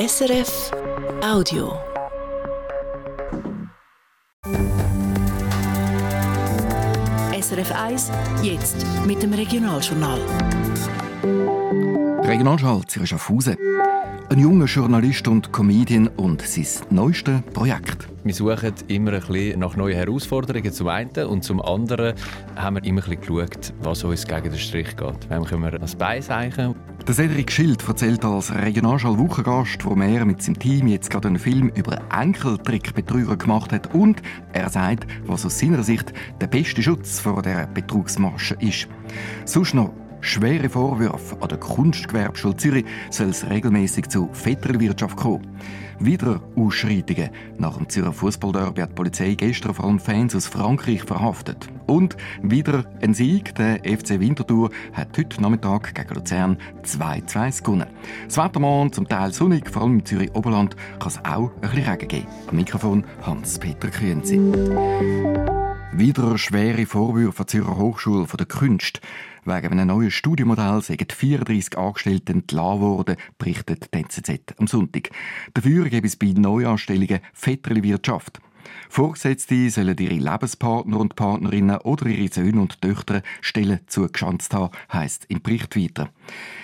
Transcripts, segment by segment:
SRF Audio. SRF 1, jetzt mit dem Regionaljournal. Regionalschall Schaffhausen. Ein junger Journalist und Comedian und sein neuestes Projekt. Wir suchen immer ein bisschen nach neuen Herausforderungen zum einen und zum anderen haben wir immer ein bisschen geschaut, was uns gegen den Strich geht. Wem können wir als Beiseichen? Der Cedric Schild erzählt als Regionalschall-Wochengast, wo er mit seinem Team jetzt gerade einen Film über Enkeltrickbetrüger gemacht hat und er sagt, was aus seiner Sicht der beste Schutz vor der Betrugsmasche ist. Sonst noch schwere Vorwürfe an der Kunstgewerbeschule Zürich soll es regelmäßig zu Vetterwirtschaft kommen. Wieder Ausschreitungen. Nach dem Zürcher Fußballderby hat die Polizei gestern vor allem Fans aus Frankreich verhaftet. Und wieder ein Sieg. Der FC Winterthur hat heute Nachmittag gegen Luzern 2-2 gewonnen. Das Wetter morgen zum Teil sonnig, vor allem im Zürich Oberland kann es auch ein bisschen Regen geben. Am Mikrofon Hans-Peter Kühnsi. Wieder schwere Vorwürfe Zürcher Hochschule der Künste. Wegen einem neuen Studiomodell sind 34 Angestellte entlassen worden, berichtet die NZZ am Sonntag. Dafür gibt es bei Neuanstellungen fettere Wirtschaft. Vorgesetzte sollen ihre Lebenspartner und Partnerinnen oder ihre Söhne und Töchter Stellen zugeschanzt haben, heisst im Bericht weiter.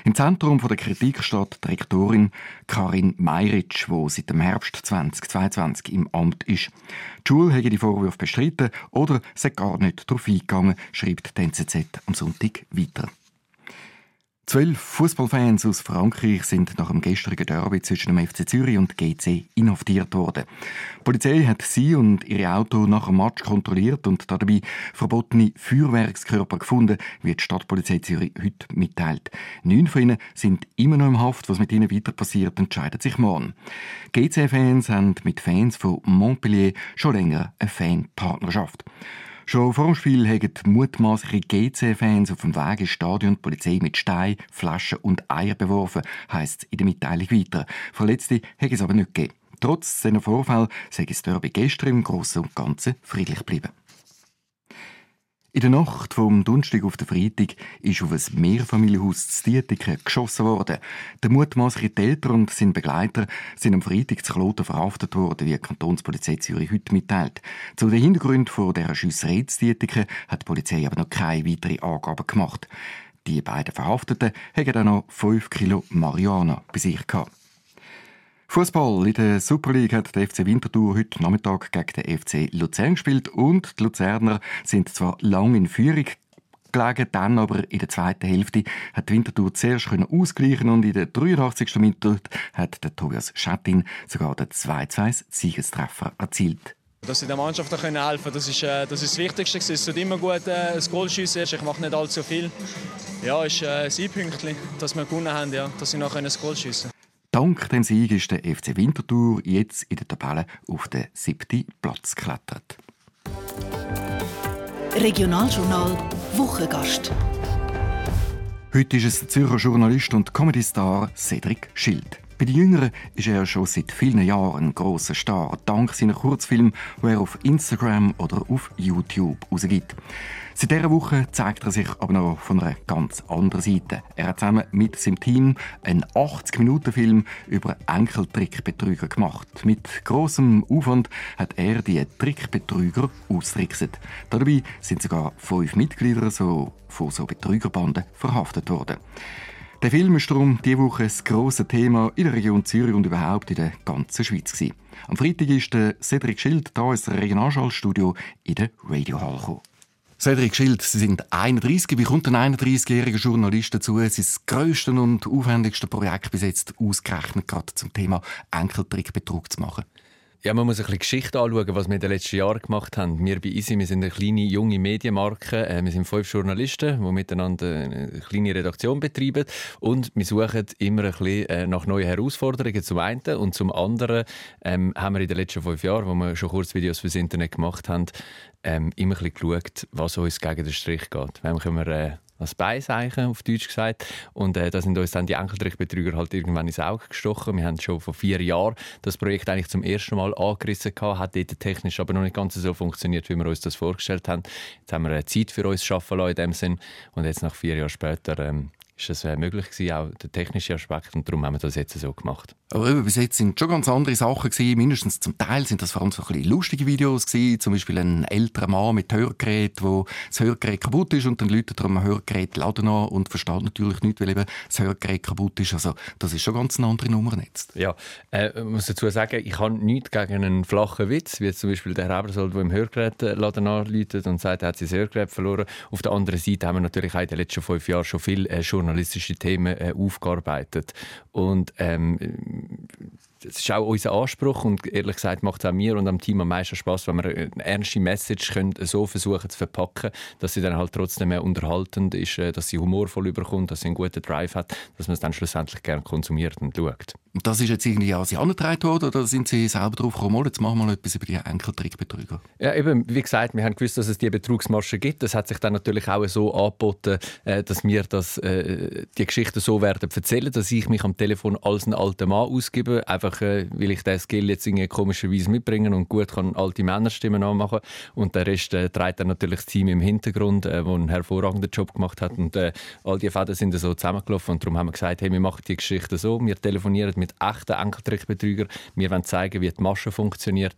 Im Zentrum der Kritik steht die Rektorin Karin Meiritsch, die seit dem Herbst 2022 im Amt ist. Die Schule habe die Vorwürfe bestritten oder sei gar nicht darauf eingegangen, schreibt die NZZ am Sonntag weiter. Zwölf Fußballfans aus Frankreich sind nach dem gestrigen Derby zwischen dem FC Zürich und GC inhaftiert worden. Die Polizei hat sie und ihre Auto nach dem Match kontrolliert und dabei verbotene Feuerwerkskörper gefunden, wie die Stadtpolizei Zürich heute mitteilt. Neun von ihnen sind immer noch im Haft. Was mit ihnen weiter passiert, entscheidet sich morgen. GC-Fans haben mit Fans von Montpellier schon länger eine Fanpartnerschaft. Schon vor dem Spiel haben mutmaßliche GC-Fans auf dem Weg ins Stadion die Polizei mit Stein, Flaschen und Eier beworfen, heisst es in der Mitteilung weiter. Verletzte haben es aber nicht gegeben. Trotz seiner Vorfall sei das Derby gestern im Großen und Ganzen friedlich geblieben. In der Nacht vom Donnerstag auf den Freitag ist auf ein Mehrfamilienhaus zu Dietiken geschossen worden. Der mutmaßliche Täter und sein Begleiter sind am Freitag zu Kloten verhaftet worden, wie die Kantonspolizei Zürich heute mitteilt. Zu den Hintergründen von dieser Schiesserei zu Dietiken hat die Polizei aber noch keine weiteren Angaben gemacht. Die beiden Verhafteten haben dann noch 5 Kilo Marihuana bei sich gehabt. Fußball in der Super League hat der FC Winterthur heute Nachmittag gegen den FC Luzern gespielt und die Luzerner sind zwar lang in Führung gelegen, dann aber in der zweiten Hälfte hat Winterthur zuerst ausgleichen und in der 83. Minute hat der Tobias Schattin sogar den 2-2 Siegestreffer erzielt. Dass sie der Mannschaft helfen können, das ist, äh, das ist das Wichtigste. Es ist immer gut, äh, ein Goal schiessen. Ich mache nicht allzu viel. Ja, es ist äh, ein Pünktchen, dass wir gewonnen haben, ja, dass sie noch ein Goal schiessen Dank dem Sieg ist der FC Winterthur jetzt in der Tabelle auf den siebten Platz geklettert. Regionaljournal Wochengast. Heute ist es der Zürcher Journalist und Comedy-Star Cedric Schild. Bei den Jüngeren ist er schon seit vielen Jahren ein grosser Star, dank seiner Kurzfilme, die er auf Instagram oder auf YouTube rausgibt. Seit dieser Woche zeigt er sich aber noch von einer ganz anderen Seite. Er hat zusammen mit seinem Team einen 80-Minuten-Film über Enkeltrickbetrüger gemacht. Mit großem Aufwand hat er die Trickbetrüger austrickset. Dabei sind sogar fünf Mitglieder so, von so Betrügerbanden verhaftet worden. Der Film ist darum diese Woche das grosse Thema in der Region Zürich und überhaupt in der ganzen Schweiz. Gewesen. Am Freitag ist der Cedric Schild hier ins Regionalschallstudio in der Radio Hall gekommen. Cedric Schild, Sie sind 31. Wie kommt ein 31-jähriger Journalist dazu, sein grösste und aufwendigste Projekt bis jetzt ausgerechnet gerade zum Thema Enkeltrickbetrug zu machen? Ja, man muss ein bisschen Geschichte anschauen, was wir in den letzten Jahren gemacht haben. Wir bei Easy, wir sind eine kleine, junge Medienmarke. Äh, wir sind fünf Journalisten, die miteinander eine kleine Redaktion betreiben. Und wir suchen immer ein bisschen äh, nach neuen Herausforderungen zum einen. Und zum anderen ähm, haben wir in den letzten fünf Jahren, wo wir schon Kurzvideos fürs Internet gemacht haben, ähm, immer ein bisschen geschaut, was uns gegen den Strich geht. Wem können wir äh, als Beiseichen, auf Deutsch gesagt. Und äh, da sind uns dann die Enkeltrickbetrüger halt irgendwann ins Auge gestochen. Wir haben schon vor vier Jahren das Projekt eigentlich zum ersten Mal angerissen gehabt, hat dort technisch aber noch nicht ganz so funktioniert, wie wir uns das vorgestellt haben. Jetzt haben wir eine Zeit für uns schaffen lassen in dem Sinn und jetzt nach vier Jahren später ähm, ist es äh, möglich gewesen, auch der technische Aspekt. Und darum haben wir das jetzt so gemacht. Aber bis jetzt sind schon ganz andere Sachen gewesen. Mindestens zum Teil sind das vor allem so ein bisschen lustige Videos gewesen. Zum Beispiel ein älterer Mann mit Hörgerät, wo das Hörgerät kaputt ist und dann läutet er am Hörgerät Laden an und versteht natürlich nicht, weil eben das Hörgerät kaputt ist. Also das ist schon ganz eine andere Nummer jetzt. Ja, äh, ich muss dazu sagen, ich habe nichts gegen einen flachen Witz, wie zum Beispiel der Hebersold, der im Hörgerätladen anläutet und sagt, er hat sein Hörgerät verloren. Auf der anderen Seite haben wir natürlich auch in den letzten fünf Jahren schon viele äh, journalistische Themen äh, aufgearbeitet. Und ähm, das ist auch unser Anspruch und ehrlich gesagt macht es auch mir und am Team am meisten Spaß, wenn wir eine ernste Message können so versuchen zu verpacken, dass sie dann halt trotzdem mehr unterhaltend ist, äh, dass sie humorvoll überkommt, dass sie einen guten Drive hat, dass man es dann schlussendlich gerne konsumiert und schaut. Und das ist jetzt irgendwie an Sie angetragen worden oder sind Sie selber drauf gekommen, jetzt machen wir mal etwas über die Enkeltrickbetrüger? Ja, eben, wie gesagt, wir haben gewusst, dass es diese Betrugsmasche gibt. Das hat sich dann natürlich auch so angeboten, äh, dass wir das, äh, die Geschichten so werden erzählen, dass ich mich am Telefon als ein alter Mann ausgebe, einfach äh, weil ich den Skill jetzt irgendwie komischerweise mitbringen und gut kann alte Männerstimmen anmachen. Und der Rest äh, trägt dann natürlich das Team im Hintergrund, äh, wo einen hervorragenden Job gemacht hat. Und äh, all die Fäden sind so zusammengelaufen und darum haben wir gesagt, hey, wir machen die Geschichte so, wir telefonieren mit echten Enkeltrickbetrügern, wir wollen zeigen, wie die Masche funktioniert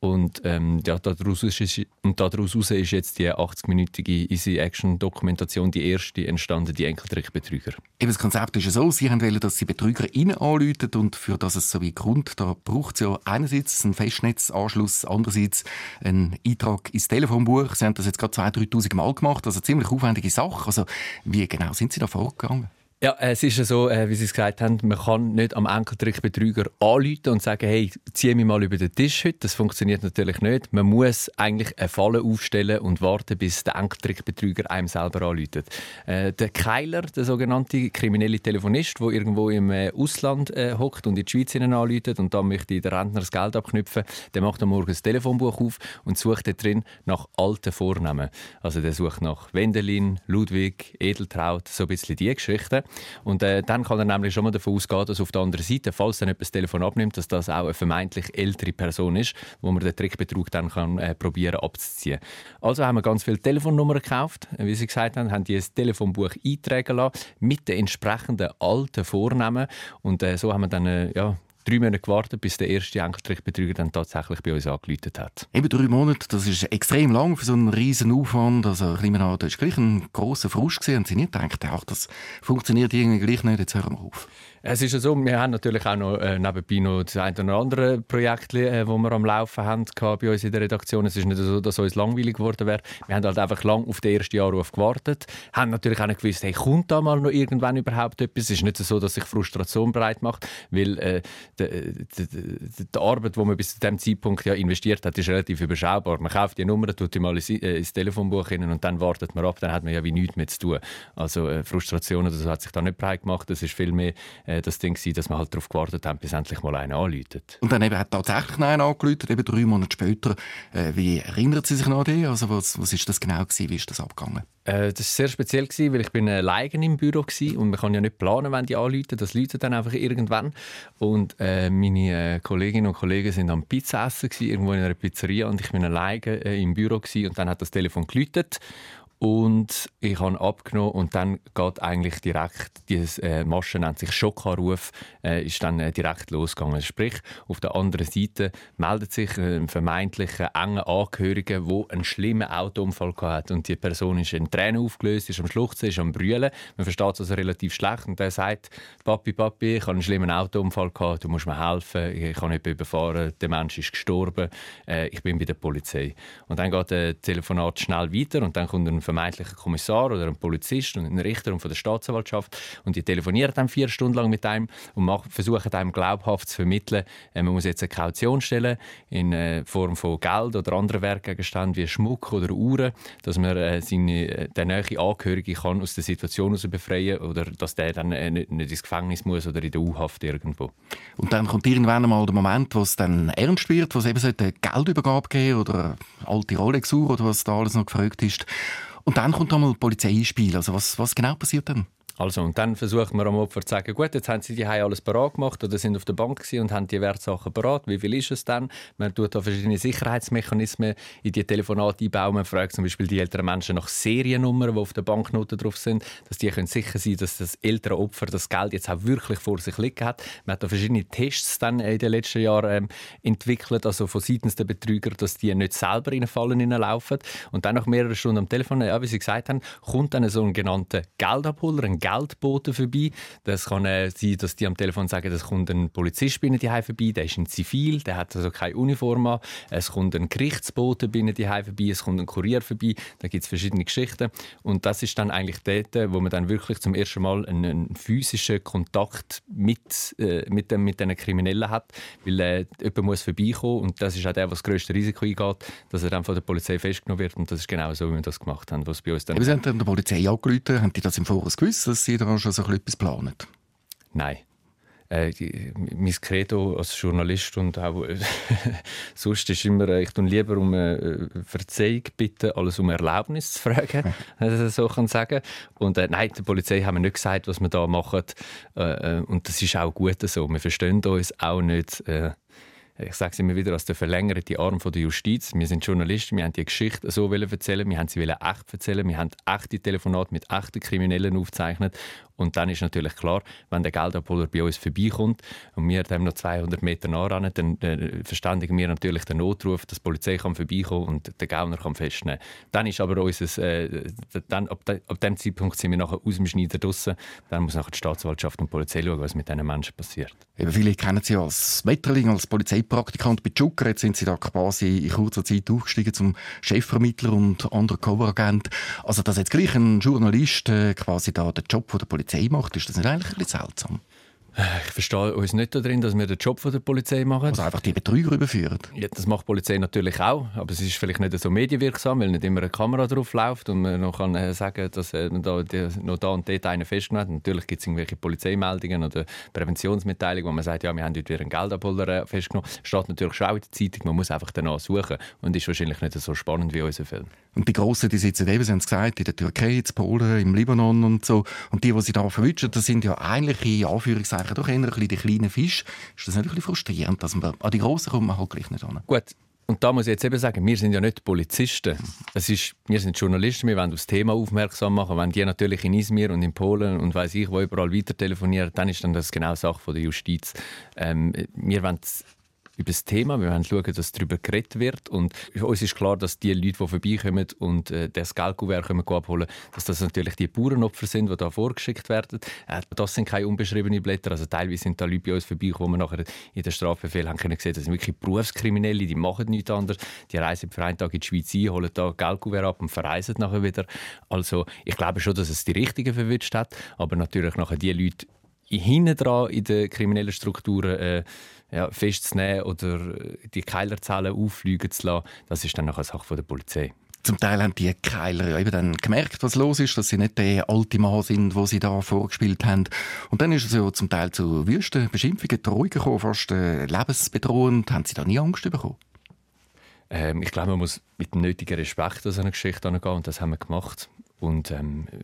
und ähm, ja, daraus, ist, und daraus ist jetzt die 80-minütige Easy-Action-Dokumentation die erste entstanden, die Enkeltrickbetrüger. Eben das Konzept ist ja so, Sie wollen, dass Sie Betrüger innen anrufen und für das es so wie Grund, da braucht es ja einerseits einen Festnetzanschluss, andererseits einen Eintrag ins Telefonbuch. Sie haben das jetzt gerade 2'000, 3'000 Mal gemacht, also ziemlich aufwendige Sache. Also wie genau sind Sie da vorgegangen? Ja, es ist ja so, äh, wie Sie es gesagt haben, man kann nicht am Enkeltrickbetrüger anrufen und sagen, hey, zieh mich mal über den Tisch heute. Das funktioniert natürlich nicht. Man muss eigentlich eine Falle aufstellen und warten, bis der Enkeltrickbetrüger einem selber anruft. Äh, der Keiler, der sogenannte kriminelle Telefonist, der irgendwo im äh, Ausland äh, hockt und in die Schweiz anruft und dann möchte der Rentner das Geld abknüpfen, der macht am Morgen das Telefonbuch auf und sucht dort drin nach alten Vornamen. Also der sucht nach Wendelin, Ludwig, Edeltraut, so ein bisschen die Geschichten. Und äh, dann kann er nämlich schon mal davon ausgehen, dass auf der anderen Seite, falls er etwas Telefon abnimmt, dass das auch eine vermeintlich ältere Person ist, wo man den Trickbetrug dann kann, äh, probieren abzuziehen. Also haben wir ganz viele Telefonnummern gekauft, wie Sie gesagt haben, haben die ein Telefonbuch eintragen lassen mit den entsprechenden alten Vornamen und äh, so haben wir dann äh, ja, drei Monate gewartet, bis der erste Enkeltrickbetrüger dann tatsächlich bei uns angeläutet hat. Eben drei Monate, das ist extrem lang für so einen riesen Aufwand. Also ich nehme an, das war gleich ein grosser Frust gewesen. Und Sie nicht gedacht, ach, das funktioniert irgendwie gleich nicht, jetzt hören wir auf. Es ist ja so, wir haben natürlich auch noch äh, nebenbei noch das eine oder andere Projekt, äh, das wir am Laufen haben bei uns in der Redaktion. Es ist nicht so, dass es uns langweilig geworden wäre. Wir haben halt einfach lang auf den ersten Anruf gewartet, haben natürlich auch nicht gewusst, hey, kommt da mal noch irgendwann überhaupt etwas? Es ist nicht so, dass sich Frustration breit macht, weil äh, die, Arbeit, die man bis zu diesem Zeitpunkt ja investiert hat, ist relativ überschaubar. Man kauft die Nummer, tut die mal ins, äh, ins Telefonbuch hin und dann wartet man ab, dann hat man ja wie nichts mehr zu tun. Also äh, Frustration oder so hat sich da nicht breit gemacht. Es ist viel mehr äh, das Ding gewesen, dass wir halt darauf gewartet haben, bis endlich mal einer anläutet. Und dann eben hat tatsächlich einer angeläutet, eben drei Monate später. Äh, wie erinnert Sie sich noch an den? Also was, was ist das genau gewesen? Wie ist das abgegangen? Äh, das war sehr speziell, gewesen, weil ich bin alleine im Büro war und man kann ja nicht planen, wenn die anläuten. Das läutet dann einfach irgendwann. Und äh, meine äh, Kolleginnen und Kollegen sind am Pizza essen, gewesen, irgendwo in einer Pizzeria und ich bin alleine äh, im Büro gewesen, und dann hat das Telefon geläutet und ich habe abgenommen und dann geht eigentlich direkt, diese äh, Masche nennt sich Schockanruf, äh, ist dann äh, direkt losgegangen. Sprich, auf der anderen Seite meldet sich ein vermeintlicher enger Angehöriger, der einen schlimmen Autounfall hat und die Person ist in Tränen aufgelöst, ist am Schluchzen, ist am Brüllen. Man versteht es also relativ schlecht und der sagt, Papi, Papi, ich habe einen schlimmen Autounfall gehabt, du musst mir helfen, ich habe jemanden überfahren, der Mensch ist gestorben, äh, ich bin bei der Polizei. Und dann geht das Telefonat schnell weiter und dann kommt ein vermeintlichen Kommissar oder ein Polizist und ein Richter und von der Staatsanwaltschaft und die telefonieren dann vier Stunden lang mit einem und versuchen einem glaubhaft zu vermitteln, äh, man muss jetzt eine Kaution stellen in äh, Form von Geld oder anderen Wertgegenständen wie Schmuck oder Uhren, dass man äh, seine, der neue Angehörige kann aus der Situation heraus befreien oder dass der dann nicht, nicht ins Gefängnis muss oder in der U-Haft irgendwo. Und dann kommt irgendwann einmal der Moment, wo es dann ernst wird, wo es eben eine Geldübergabe geben oder alte Rolex-Uhr oder was da alles noch gefragt ist. Und dann kommt einmal die Polizei ins Spiel. Also was, was genau passiert dann? Also, und dann versucht man am Opfer zu sagen, gut, jetzt haben sie die alles parat gemacht oder sind auf der Bank und haben die Wertsachen parat. Wie viel ist es dann? Man tut da verschiedene Sicherheitsmechanismen in die Telefonate einbauen. Man fragt zum Beispiel die älteren Menschen nach Seriennummern, die auf der Banknote drauf sind, dass die können sicher sein dass das ältere Opfer das Geld jetzt auch wirklich vor sich liegen hat. Man hat da verschiedene Tests dann in den letzten Jahren ähm, entwickelt, also von seitens der Betrüger, dass die nicht selber in Fallen hineinlaufen. Und dann nach mehreren Stunden am Telefon, ja, wie Sie gesagt haben, kommt dann so ein genannter Geldabholer, ein Geldboten vorbei. Das kann äh, sein, dass die am Telefon sagen, es kommt ein Polizist bei ihnen vorbei, der ist in Zivil, der hat also keine Uniform an. Es kommt ein Gerichtsbote bei ihnen vorbei, es kommt ein Kurier vorbei. Da gibt es verschiedene Geschichten. Und das ist dann eigentlich dort, wo man dann wirklich zum ersten Mal einen, einen physischen Kontakt mit, äh, mit, dem, mit diesen Kriminellen hat, weil äh, jemand muss vorbeikommen und das ist auch der, der das grösste Risiko eingeht, dass er dann von der Polizei festgenommen wird und das ist genau so, wie wir das gemacht haben, was bei uns dann... Aber Sie haben der Polizei angerufen, haben die das im Voraus gewusst, dass Sie da schon so etwas planen? Nein. Äh, mein Credo als Journalist und auch äh, sonst ist immer, äh, ich tue lieber um äh, Verzeihung bitten, als um Erlaubnis zu fragen, also so kann sagen. Und äh, nein, der Polizei haben wir nicht gesagt, was wir da machen. Äh, und das ist auch gut so. Wir verstehen uns auch nicht ich sage es immer wieder, als der verlängerte Arm von der Justiz. Wir sind Journalisten, wir haben die Geschichte so erzählen, wir haben sie echt erzählen, wir haben echte Telefonate mit echten Kriminellen aufgezeichnet und dann ist natürlich klar, wenn der Geldabholer bei uns vorbeikommt und wir dem noch 200 Meter nah ran, dann äh, verständigen wir natürlich den Notruf, dass die Polizei kann vorbeikommen und der Gauner kann festnehmen. Dann ist aber unser, äh, dann, ab, de, ab dem Zeitpunkt sind wir nachher aus dem Schneider draussen. Dann muss nachher die Staatsanwaltschaft und die Polizei schauen, was mit diesen Menschen passiert. Viele kennen Sie als Metterling, als Polizeipraktikant bei Zucker. Jetzt sind Sie da quasi in kurzer Zeit aufgestiegen zum Chefvermittler und Undercover-Agent. Also, dass jetzt gleich ein Journalist äh, quasi da den Job von der Polizei macht, ist das nicht eigentlich ein bisschen seltsam? Ich verstehe uns nicht darin, dass wir den Job von der Polizei machen. Also einfach die Betrüger überführen. Ja, das macht die Polizei natürlich auch, aber es ist vielleicht nicht so medienwirksam, weil nicht immer eine Kamera drauf läuft und man noch kann äh, sagen, dass äh, da, noch da und dort einer festgenommen hat. Natürlich gibt es irgendwelche Polizeimeldungen oder Präventionsmitteilungen, wo man sagt, ja, wir haben heute wieder einen Geldabholer äh, festgenommen. Das steht natürlich schon auch in der Zeitung, man muss einfach danach suchen und ist wahrscheinlich nicht so spannend wie unser Film. Und die Grossen, die sitzen eben, Sie haben es gesagt, in der Türkei, in Polen, im Libanon und so. Und die, die sie da verwünschen, das sind ja eigentlich in Anführungszeichen Anführungszeichen doch eher ein die kleinen Fische. Ist das nicht frustrierend, dass man an die Grossen kommt man halt gleich nicht an? Gut, und da muss ich jetzt eben sagen, wir sind ja nicht Polizisten. Es ist, wir sind Journalisten, wir wollen auf das Thema aufmerksam machen. Wenn die natürlich in Izmir und in Polen und weiß ich wo überall weiter telefonieren, dann ist dann das genau Sache von der Justiz. Ähm, wir wollen über das Thema. Wir wollen schauen, dass darüber geredet wird. Und uns ist klar, dass die Leute, die vorbeikommen und äh, das Geldkuvert abholen dass das natürlich die Bauernopfer sind, die da vorgeschickt werden. Äh, das sind keine unbeschriebenen Blätter. Also teilweise sind da Leute bei uns vorbeigekommen, wo wir nachher in den Strafbefehl haben können gesehen, das sind wirklich Berufskriminelle, die machen nichts anderes. Die reisen für einen Tag in die Schweiz ein, holen da Geldkuvert ab und verreisen nachher wieder. Also ich glaube schon, dass es die Richtigen verwünscht hat, aber natürlich nachher die Leute hinten dran in den kriminellen Strukturen äh, ja, festzunehmen oder die Keilerzellen auffliegen zu lassen, das ist dann nachher eine Sache der Polizei. Zum Teil haben die Keiler ja eben dann gemerkt, was los ist, dass sie nicht der alte Mann sind, wo sie da vorgespielt haben. Und dann ist es ja zum Teil zu wüsten Beschimpfungen, Drohungen gekommen, fast äh, lebensbedrohend. Haben sie da nie Angst bekommen? Ähm, ich glaube, man muss mit dem nötigen Respekt an so eine Geschichte angehen und das haben wir gemacht. Und ähm, äh,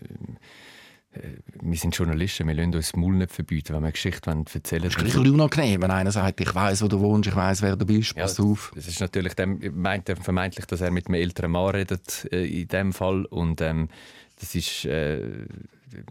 wir sind Journalisten, wir lassen uns das Maul nicht verbieten, wenn wir eine Geschichte erzählen wollen. Das ist ein bisschen unangenehm, wenn einer sagt, ich weiß, wo du wohnst, ich weiß, wer du bist, pass ja, auf. Das ist natürlich, dem, meint er vermeintlich, dass er mit einem älteren Mann redet, äh, in dem Fall. Und ähm, das ist, äh,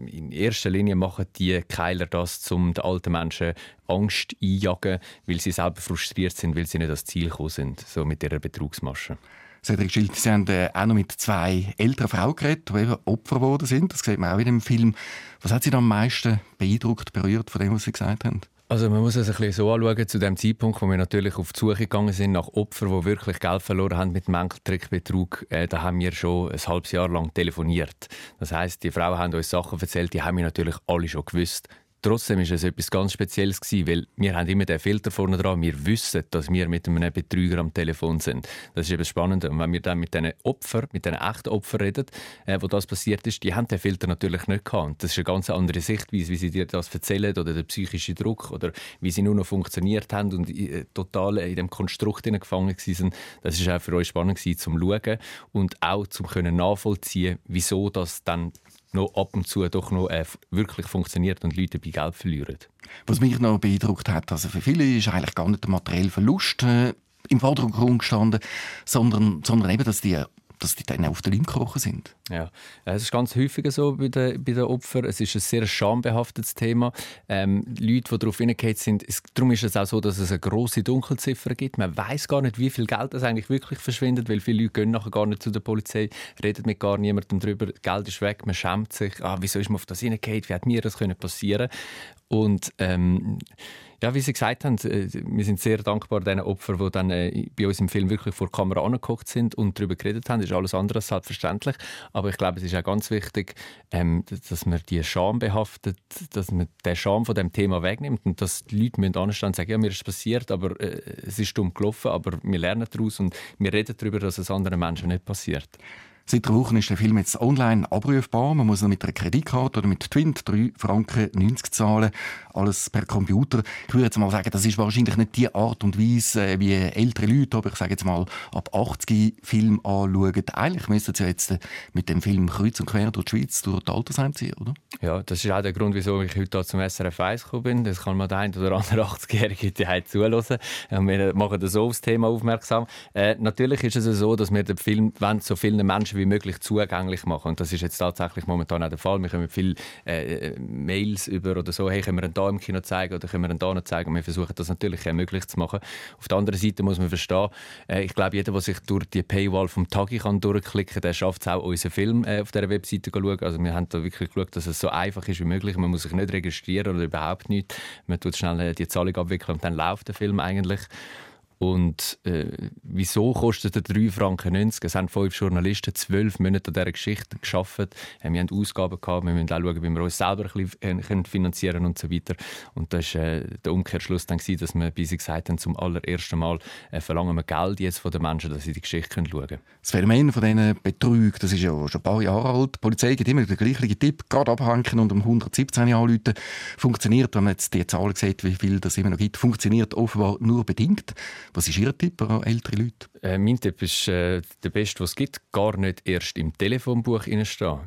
in erster Linie machen die Keiler das, um den alten Menschen Angst einjagen, weil sie selber frustriert sind, weil sie nicht ans Ziel gekommen sind, so mit ihrer Betrugsmasche. Cedric Schild, Sie haben äh, auch noch mit zwei älteren Frauen geredet, die eben Opfer geworden sind. Das sieht man auch in dem Film. Was hat Sie am meisten beeindruckt, berührt von dem, was Sie gesagt haben? Also man muss es ein bisschen so anschauen, zu dem Zeitpunkt, wo wir natürlich auf die Suche gegangen sind nach Opfern, die wirklich Geld verloren haben mit dem Enkeltrickbetrug, äh, da haben wir schon ein halbes Jahr lang telefoniert. Das heißt, die Frauen haben uns Sachen erzählt, die haben wir natürlich alle schon gewusst. Trotzdem ist es etwas ganz Spezielles gewesen, weil wir haben immer den Filter vorne dran. Wir wissen, dass wir mit einem Betrüger am Telefon sind. Das ist eben spannend. Und wenn wir dann mit diesen Opfern, mit diesen echten Opfern reden, äh, wo das passiert ist, die haben den Filter natürlich nicht gehabt. Das ist eine ganz andere Sichtweise, wie sie dir das erzählen oder der psychische Druck oder wie sie nur noch funktioniert haben und äh, total in dem Konstrukt gefangen sind. Das ist auch für uns spannend gewesen, zum schauen und auch zum nachvollziehen, wieso das dann noch ab und zu doch noch äh, wirklich funktioniert und Leute bei Geld verlieren. Was mich noch beeindruckt hat, also für viele ist eigentlich gar nicht der materielle Verlust äh, im Vordergrund gestanden, sondern, sondern eben, dass die dass die dann auf den Leim gekrochen sind. Ja, es ist ganz häufig so bei den, bei den Opfern. Es ist ein sehr schambehaftetes Thema. Ähm, Leute, die darauf hingeht sind, es, darum ist es auch so, dass es eine große Dunkelziffer gibt. Man weiß gar nicht, wie viel Geld das eigentlich wirklich verschwindet, weil viele Leute gehen nachher gar nicht zu der Polizei, reden mit gar niemandem darüber. Geld ist weg, man schämt sich. Ah, wieso ist man auf das hingeht? Wie hat mir das können passieren? Und ähm, ja, wie Sie gesagt haben, äh, wir sind sehr dankbar den Opfern, die dann äh, bei uns im Film wirklich vor der Kamera angeguckt sind und darüber geredet haben. Das ist alles andere als selbstverständlich. Aber ich glaube, es ist auch ganz wichtig, ähm, dass man die Scham behaftet, dass man den Scham von dem Thema wegnimmt und dass die Leute anstehen und sagen, ja, mir ist passiert, aber äh, es ist dumm gelaufen, aber wir lernen daraus und wir reden darüber, dass es anderen Menschen nicht passiert. Seit drei Wochen ist der Film jetzt online abrufbar. Man muss ihn mit einer Kreditkarte oder mit Twint 3 Franken 90 zahlen. Alles per Computer. Ich würde jetzt mal sagen, das ist wahrscheinlich nicht die Art und Weise, äh, wie ältere Leute, aber ich sage jetzt mal, ab 80 Film anschauen. Eigentlich müssten sie jetzt äh, mit dem Film kreuz und quer durch die Schweiz, durch die Altersheim ziehen, oder? Ja, das ist auch der Grund, wieso ich heute zum SRF 1 gekommen bin. Das kann man der ein oder andere 80-Jährige die zuhören. Wir machen so aufs Thema aufmerksam. Äh, natürlich ist es so, dass wir den Film so vielen Menschen wie möglich zugänglich machen. Und das ist jetzt tatsächlich momentan auch der Fall. Wir können viele äh, Mails über oder so, hey, können wir ihn da im Kino zeigen oder können wir ihn da noch zeigen. Und wir versuchen das natürlich auch möglich zu machen. Auf der anderen Seite muss man verstehen, äh, ich glaube, jeder, der sich durch die Paywall vom Tagi kann durchklicken der schafft es auch, unseren Film äh, auf dieser Webseite zu schauen. Also wir haben da wirklich geschaut, dass es so einfach ist wie möglich. Man muss sich nicht registrieren oder überhaupt nicht. Man tut schnell äh, die Zahlung abwickeln und dann läuft der Film eigentlich. Und äh, wieso kostet er 3 Franken 90? Es haben fünf Journalisten zwölf Monate an dieser Geschichte geschafft. Äh, wir haben Ausgaben gehabt, wir müssen auch schauen, wie wir uns selber ein bisschen äh, finanzieren und so weiter. Und das war äh, der Umkehrschluss dann, gewesen, dass wir sie gesagt haben, zum allerersten Mal äh, verlangen wir Geld jetzt von den Menschen, dass sie die Geschichte schauen können. Das Phänomen von diesen Betrügen, das ist ja schon ein paar Jahre alt. Die Polizei gibt immer den gleichen Tipp, gerade abhängen und um 117 anrufen. Funktioniert, wenn man jetzt die Zahlen sieht, wie viel das immer noch gibt, funktioniert offenbar nur bedingt. Was ist Ihr Tipp an ältere Leute? Äh, mein Tipp ist äh, der beste, was es gibt. Gar nicht erst im Telefonbuch stehen.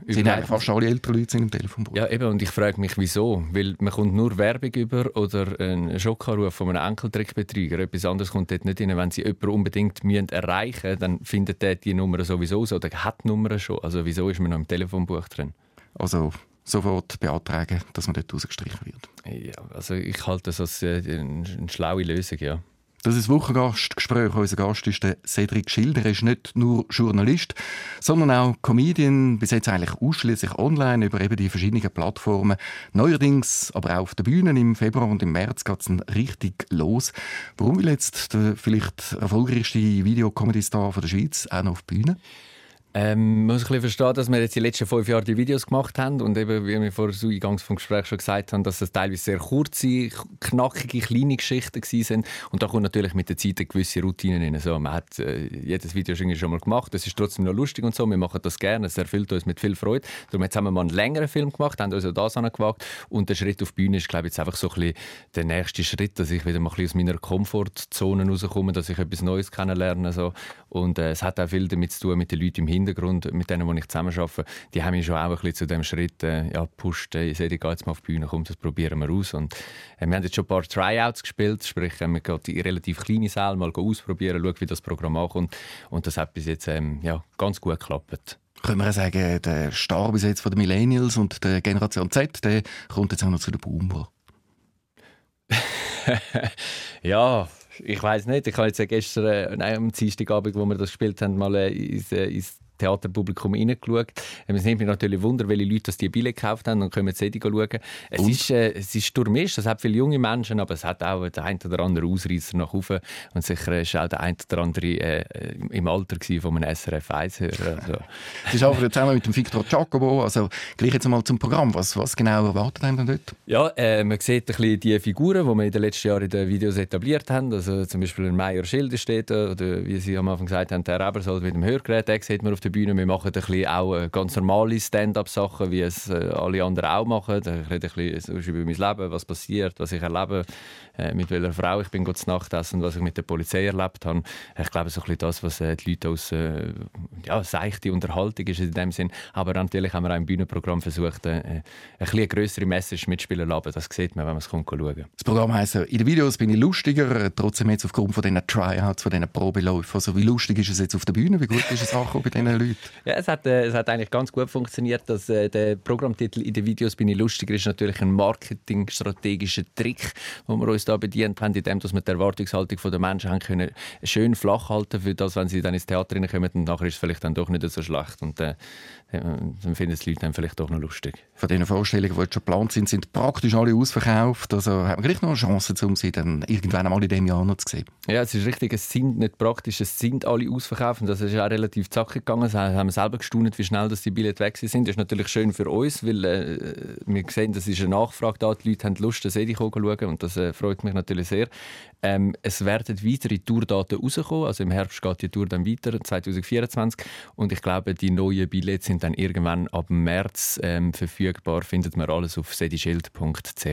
Sind eigentlich fast alle ältere Leute sind im Telefonbuch? Ja, eben. Und ich frage mich, wieso? Weil man kommt nur Werbung über oder einen Schockanruf von einem Enkeltrickbetrüger. Etwas anderes kommt dort nicht rein. Wenn Sie jemanden unbedingt müssen erreichen müssen, dann findet der die Nummer sowieso aus oder hat die Nummer schon. Also wieso ist man noch im Telefonbuch drin? Also sofort beantragen, dass man dort rausgestrichen wird. Ja, also ich halte das als äh, eine schlaue Lösung, ja. Das ist Wochengastgespräch. Unser Gast ist der Cedric Schilder. Er ist nicht nur Journalist, sondern auch Comedian. Bis jetzt eigentlich ausschließlich online über eben die verschiedenen Plattformen. Neuerdings aber auch auf der Bühne. Im Februar und im März geht es richtig los. Warum will jetzt der vielleicht erfolgreichste Videocomedy-Star der Schweiz auch noch auf die Bühne? Ähm, man muss ein bisschen verstehen, dass wir jetzt die letzten fünf Jahre die Videos gemacht haben und eben, wie wir vor so eingangs vom Gespräch schon gesagt haben, dass es teilweise sehr kurze, knackige, kleine Geschichten sind und da kommt natürlich mit der Zeit eine gewisse Routine rein. So, man hat äh, jedes Video schon mal gemacht, es ist trotzdem noch lustig und so, wir machen das gerne, es erfüllt uns mit viel Freude. Darum jetzt haben wir mal einen längeren Film gemacht, haben uns auch das angewagt und der Schritt auf die Bühne ist, glaube ich, jetzt einfach so ein bisschen der nächste Schritt, dass ich wieder mal ein bisschen aus meiner Komfortzone rauskomme, dass ich etwas Neues kennenlerne so. und äh, es hat auch viel damit zu tun mit den Leuten im Hintergrund Hintergrund, mit denen, die ich zusammen arbeite, die haben mich schon auch ein bisschen zu dem Schritt äh, ja, gepusht. Ich sehe, ich gehe jetzt mal auf die Bühne, komm, das probieren wir aus. Und, äh, wir haben jetzt schon ein paar Tryouts gespielt, sprich, äh, wir gehen in relativ kleine Säle mal ausprobieren, schauen, wie das Programm ankommt. Und das hat bis jetzt ähm, ja, ganz gut geklappt können wir sagen, der Star bis jetzt von den Millennials und der Generation Z, der kommt jetzt auch noch zu den Boomer. ja, ich weiß nicht. Ich habe jetzt gestern, äh, nein, am Dienstagabend, wo wir das gespielt haben, mal äh, ins, äh, ins Theaterpublikum reingeschaut. Es nimmt mich natürlich Wunder, welche Leute das die Billett gekauft haben und können CD schauen. Es ist, äh, es ist durchmischt, es hat viele junge Menschen, aber es hat auch den einen oder anderen Ausreißer nach oben. Und sicher war auch der ein oder andere äh, im Alter von einem SRF 1-Hörer. Also. das ist aber zusammen mit dem Victor Giacomo, also gleich jetzt mal zum Programm. Was, was genau erwartet einem dort? Ja, äh, man sieht ein bisschen die Figuren, die wir in den letzten Jahren in den Videos etabliert haben. Also zum Beispiel ein Meier Schilder steht da, oder wie Sie am Anfang gesagt haben, der Ebersold mit dem Hörgerät, den sieht man auf der Bühne. Wir machen ein bisschen auch äh, ganz normale Stand-up-Sachen, wie es äh, alle anderen auch machen. Ich rede ein bisschen über mein Leben, was passiert, was ich erlebe, äh, mit welcher Frau ich bin zu Nacht essen was ich mit der Polizei erlebt habe. Ich glaube, so ein bisschen das, was die Leute aus ja, seichte Unterhaltung ist in dem Sinn. Aber natürlich haben wir auch im Bühnenprogramm versucht, äh, ein bisschen größere Message mitspielen zu. Das sieht man, wenn man es schauen Das Programm heisst, in den Videos bin ich lustiger, trotzdem jetzt aufgrund von diesen Tryouts, von diesen Probeläufen. Also wie lustig ist es jetzt auf der Bühne? Wie gut ist es auch bei diesen Leuten? Ja, es hat, äh, es hat eigentlich ganz gut funktioniert. Dass, äh, der Programmtitel in den Videos bin ich lustiger ist natürlich ein marketingstrategischer Trick, den wir uns da bedient haben, indem dass wir die Erwartungshaltung der Menschen haben können, schön flach halten für das, wenn sie dann ins Theater kommen und nachher ist es vielleicht dann doch nicht so schlecht. Und äh, dann finden es die Leute dann vielleicht doch noch lustig. Von diesen Vorstellungen, die jetzt schon geplant sind, sind praktisch alle ausverkauft. Also haben wir gleich noch eine Chance, um sie dann irgendwann einmal in diesem Jahr noch zu sehen. Ja, es ist richtig. Es sind nicht praktisch, es sind alle ausverkauft. Und das ist auch relativ zackig gegangen. Das haben wir selber gestaunt, wie schnell die Billette weg sind. Das ist natürlich schön für uns, weil äh, wir sehen, das ist eine Nachfrage da. Die Leute haben Lust, das Edi zu schauen und das äh, freut mich natürlich sehr. Ähm, es werden weitere Tourdaten rauskommen. Also im Herbst geht die Tour dann weiter, 2024. Und ich glaube, die neuen Billets sind dann irgendwann ab März ähm, verfügbar. Findet man alles auf sedischild.ch.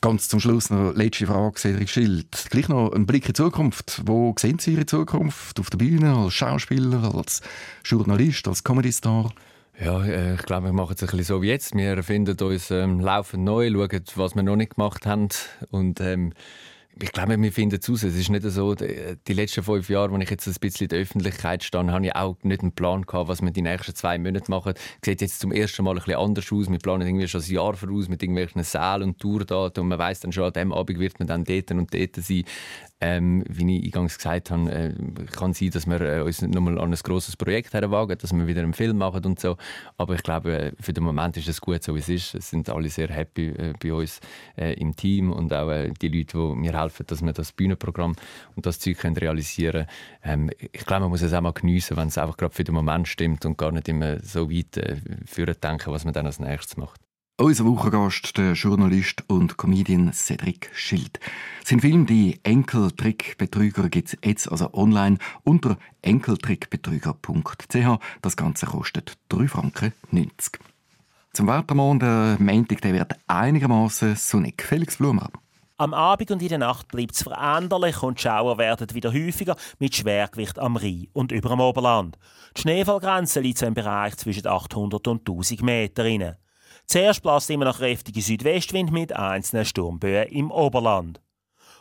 Ganz zum Schluss noch letzte Frage, Cedric Schild. Gleich noch ein Blick in die Zukunft. Wo sehen Sie Ihre Zukunft? Auf der Bühne, als Schauspieler, als Journalist, als Comedy-Star? Ja, äh, ich glaube, wir machen es ein bisschen so wie jetzt. Wir erfinden uns ähm, laufend neu, schauen, was wir noch nicht gemacht haben und ähm, ich glaube, wir finden es aus. Es ist nicht so, die letzten fünf Jahre, als ich jetzt ein bisschen in der Öffentlichkeit stand, habe ich auch nicht einen Plan gehabt, was wir die nächsten zwei Monate machen. Sieht jetzt zum ersten Mal ein bisschen anders aus. Wir planen irgendwie schon ein Jahr voraus mit irgendwelchen Sälen und Tourdaten und man weiß dann schon, an dem Abend wird man dann dort und dort sein. Ähm, wie ich eingangs gesagt habe, äh, kann sein, dass wir äh, uns nochmal an ein grosses Projekt wagen, dass wir wieder einen Film machen und so. Aber ich glaube, äh, für den Moment ist es gut, so wie es ist. Es sind alle sehr happy äh, bei uns äh, im Team und auch äh, die Leute, die mir helfen, dass wir das Bühnenprogramm und das Zeug können realisieren können. Ähm, ich glaube, man muss es auch mal geniessen, wenn es einfach gerade für den Moment stimmt und gar nicht immer so weit äh, denken, was man dann als nächstes macht. Unser Wochengast, der Journalist und Comedian Cedric Schild. Sein Film «Die Enkeltrickbetrüger» gibt es jetzt also online unter enkeltrickbetrüger.ch. Das Ganze kostet 3 Franken 90. Zum Weitermann, der Montag der wird einigermaßen sonnig. Felix Blumer. Am Abend und in der Nacht bleibt es veränderlich und die Schauer werden wieder häufiger mit Schwergewicht am Rhein und über dem Oberland. Die Schneefallgrenze liegt so im Bereich zwischen 800 und 1000 Meter. Zuerst bläst immer noch kräftige Südwestwind mit einzelnen Sturmböen im Oberland.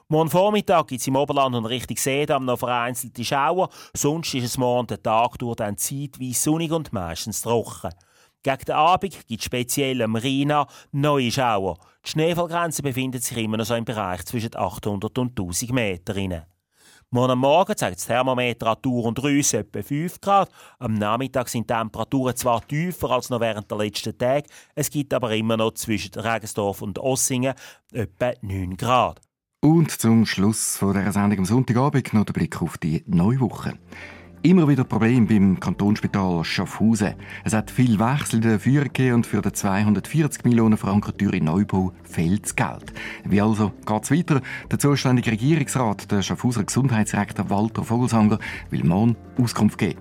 Morgen Vormittag gibt es im Oberland und Richtung Seedamm noch vereinzelte Schauer, sonst ist es morgen der Tag durch dann zeitweise sonnig und meistens trocken. Gegen den Abend gibt es speziell am Rhein neue Schauer. Die Schneefallgrenze befindet sich immer noch so im Bereich zwischen 800 und 1000 Metern. Morgen Morgen zeigt das Thermometer und Rüsse etwa 5 Grad. Am Nachmittag sind die Temperaturen zwar tiefer als noch während der letzten Tage, es gibt aber immer noch zwischen Regensdorf und Ossingen etwa 9 Grad. Und zum Schluss von dieser Sendung am Sonntagabend noch der Blick auf die neue Woche. Immer wieder Probleme beim Kantonsspital Schaffhausen. Es hat viel Wechsel in der Führung und für den 240 Millionen Franken teuren Neubau fehlt das Geld. Wie also geht es weiter? Der zuständige Regierungsrat, der Schaffhauser Gesundheitsrektor Walter Vogelsanger, will morgen Auskunft geben.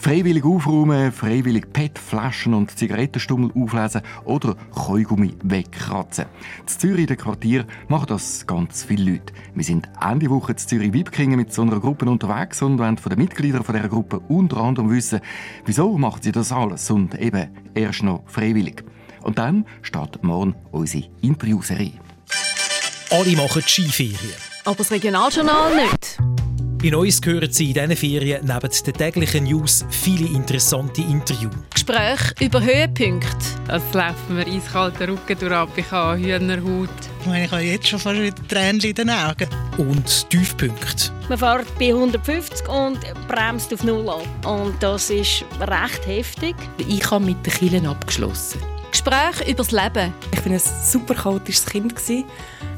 Freiwillig aufräumen, freiwillig PET-Flaschen und Zigarettenstummel auflesen oder Keugummi wegkratzen. In Zürich, in dem Quartier, machen das ganz viele Leute. Wir sind Ende Woche in Zürich Wibkingen mit so einer Gruppe unterwegs und wollen von den Mitgliedern dieser Gruppe unter anderem wissen, wieso macht sie das alles und eben erst noch freiwillig. Und dann startet morgen unsere Interviewserie. Alle machen Skiferien. Aber das Regionaljournal nicht. Bei uns hören Sie in diesen Ferien neben den täglichen News viele interessante Interviews. Gespräche über Höhepunkte. Es läuft mir eiskalter Rücken durch, ich habe Hühnerhaut. Ich habe jetzt schon fast wieder Tränen in den Augen. Und Tiefpunkte. Man fährt bei 150 und bremst auf Null ab. Und das ist recht heftig. Ich habe mit den Kielen abgeschlossen. Gespräche über das Leben. Ich war ein super chaotisches Kind.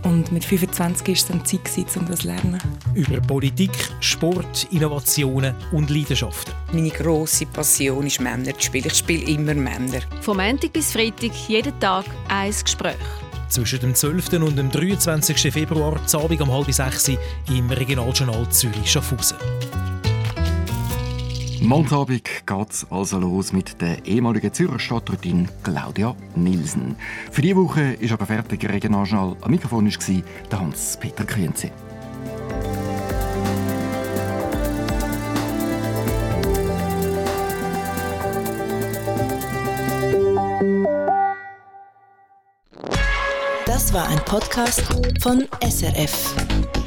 Und mit 25 war es dann Zeit, um das zu lernen. Über Politik, Sport, Innovationen und Leidenschaften. Meine grosse Passion ist Männer zu spielen. Ich spiele immer Männer. Vom Montag bis Freitag, jeden Tag ein Gespräch. Zwischen dem 12. und dem 23. Februar, Abend um halb sechs im Regionaljournal Zürich-Schaffhausen. Montagabend geht es also los mit der ehemaligen Zürcher Stadträtin Claudia Nielsen. Für diese Woche ist aber fertig Regionaljournal. Am Mikrofon war Hans-Peter Kühnze. Das war ein Podcast von SRF.